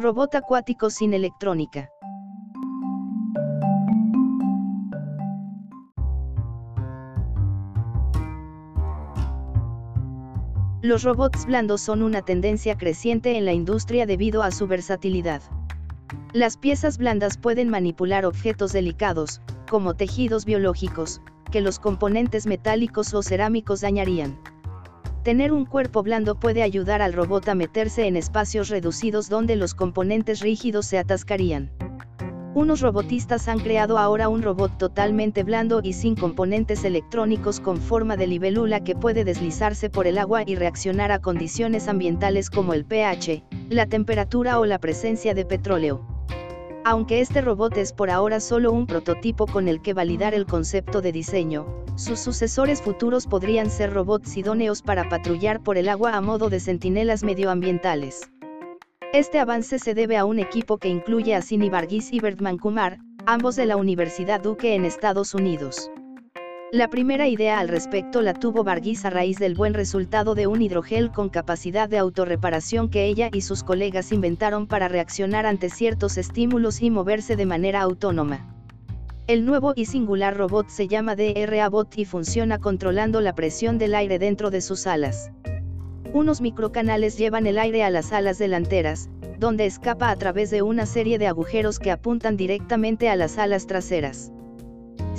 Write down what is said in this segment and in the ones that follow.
Robot acuático sin electrónica. Los robots blandos son una tendencia creciente en la industria debido a su versatilidad. Las piezas blandas pueden manipular objetos delicados, como tejidos biológicos, que los componentes metálicos o cerámicos dañarían. Tener un cuerpo blando puede ayudar al robot a meterse en espacios reducidos donde los componentes rígidos se atascarían. Unos robotistas han creado ahora un robot totalmente blando y sin componentes electrónicos con forma de libélula que puede deslizarse por el agua y reaccionar a condiciones ambientales como el pH, la temperatura o la presencia de petróleo. Aunque este robot es por ahora solo un prototipo con el que validar el concepto de diseño, sus sucesores futuros podrían ser robots idóneos para patrullar por el agua a modo de centinelas medioambientales. Este avance se debe a un equipo que incluye a Sini Varghese y Bertman Kumar, ambos de la Universidad Duke en Estados Unidos. La primera idea al respecto la tuvo Varghese a raíz del buen resultado de un hidrogel con capacidad de autorreparación que ella y sus colegas inventaron para reaccionar ante ciertos estímulos y moverse de manera autónoma. El nuevo y singular robot se llama DRA-Bot y funciona controlando la presión del aire dentro de sus alas. Unos microcanales llevan el aire a las alas delanteras, donde escapa a través de una serie de agujeros que apuntan directamente a las alas traseras.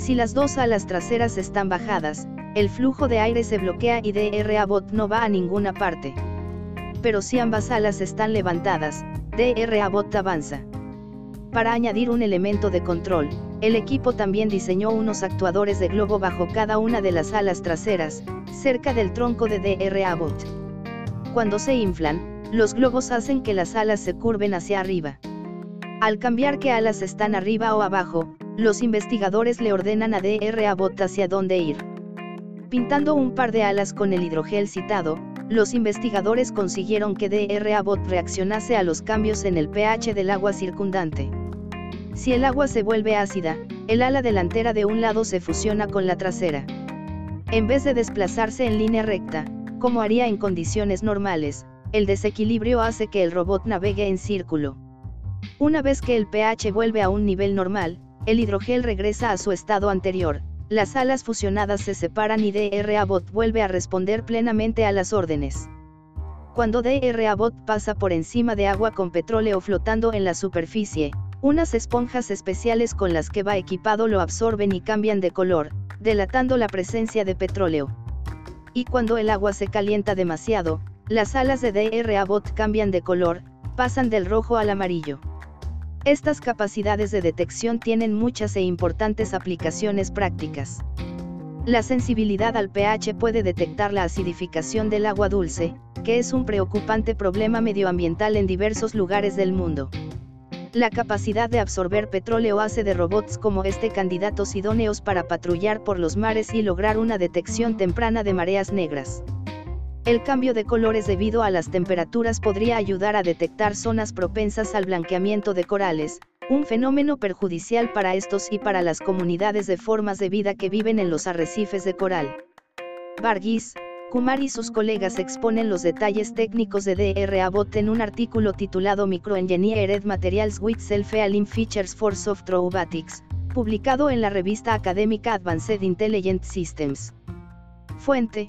Si las dos alas traseras están bajadas, el flujo de aire se bloquea y DRA-Bot no va a ninguna parte. Pero si ambas alas están levantadas, DRA-Bot avanza. Para añadir un elemento de control, el equipo también diseñó unos actuadores de globo bajo cada una de las alas traseras, cerca del tronco de DRA-Bot. Cuando se inflan, los globos hacen que las alas se curven hacia arriba. Al cambiar qué alas están arriba o abajo, los investigadores le ordenan a DRA Bot hacia dónde ir. Pintando un par de alas con el hidrogel citado, los investigadores consiguieron que DRA Bot reaccionase a los cambios en el pH del agua circundante. Si el agua se vuelve ácida, el ala delantera de un lado se fusiona con la trasera. En vez de desplazarse en línea recta, como haría en condiciones normales, el desequilibrio hace que el robot navegue en círculo. Una vez que el pH vuelve a un nivel normal, el hidrogel regresa a su estado anterior, las alas fusionadas se separan y DRA-Bot vuelve a responder plenamente a las órdenes. Cuando DRA-Bot pasa por encima de agua con petróleo flotando en la superficie, unas esponjas especiales con las que va equipado lo absorben y cambian de color, delatando la presencia de petróleo y cuando el agua se calienta demasiado, las alas de DRA-Bot cambian de color, pasan del rojo al amarillo. Estas capacidades de detección tienen muchas e importantes aplicaciones prácticas. La sensibilidad al pH puede detectar la acidificación del agua dulce, que es un preocupante problema medioambiental en diversos lugares del mundo. La capacidad de absorber petróleo hace de robots como este candidatos idóneos para patrullar por los mares y lograr una detección temprana de mareas negras. El cambio de colores debido a las temperaturas podría ayudar a detectar zonas propensas al blanqueamiento de corales, un fenómeno perjudicial para estos y para las comunidades de formas de vida que viven en los arrecifes de coral. Varghese, Kumar y sus colegas exponen los detalles técnicos de DRA-Bot en un artículo titulado Microengineered Materials with Self-Healing Features for Soft Robotics, publicado en la revista académica Advanced Intelligent Systems. Fuente,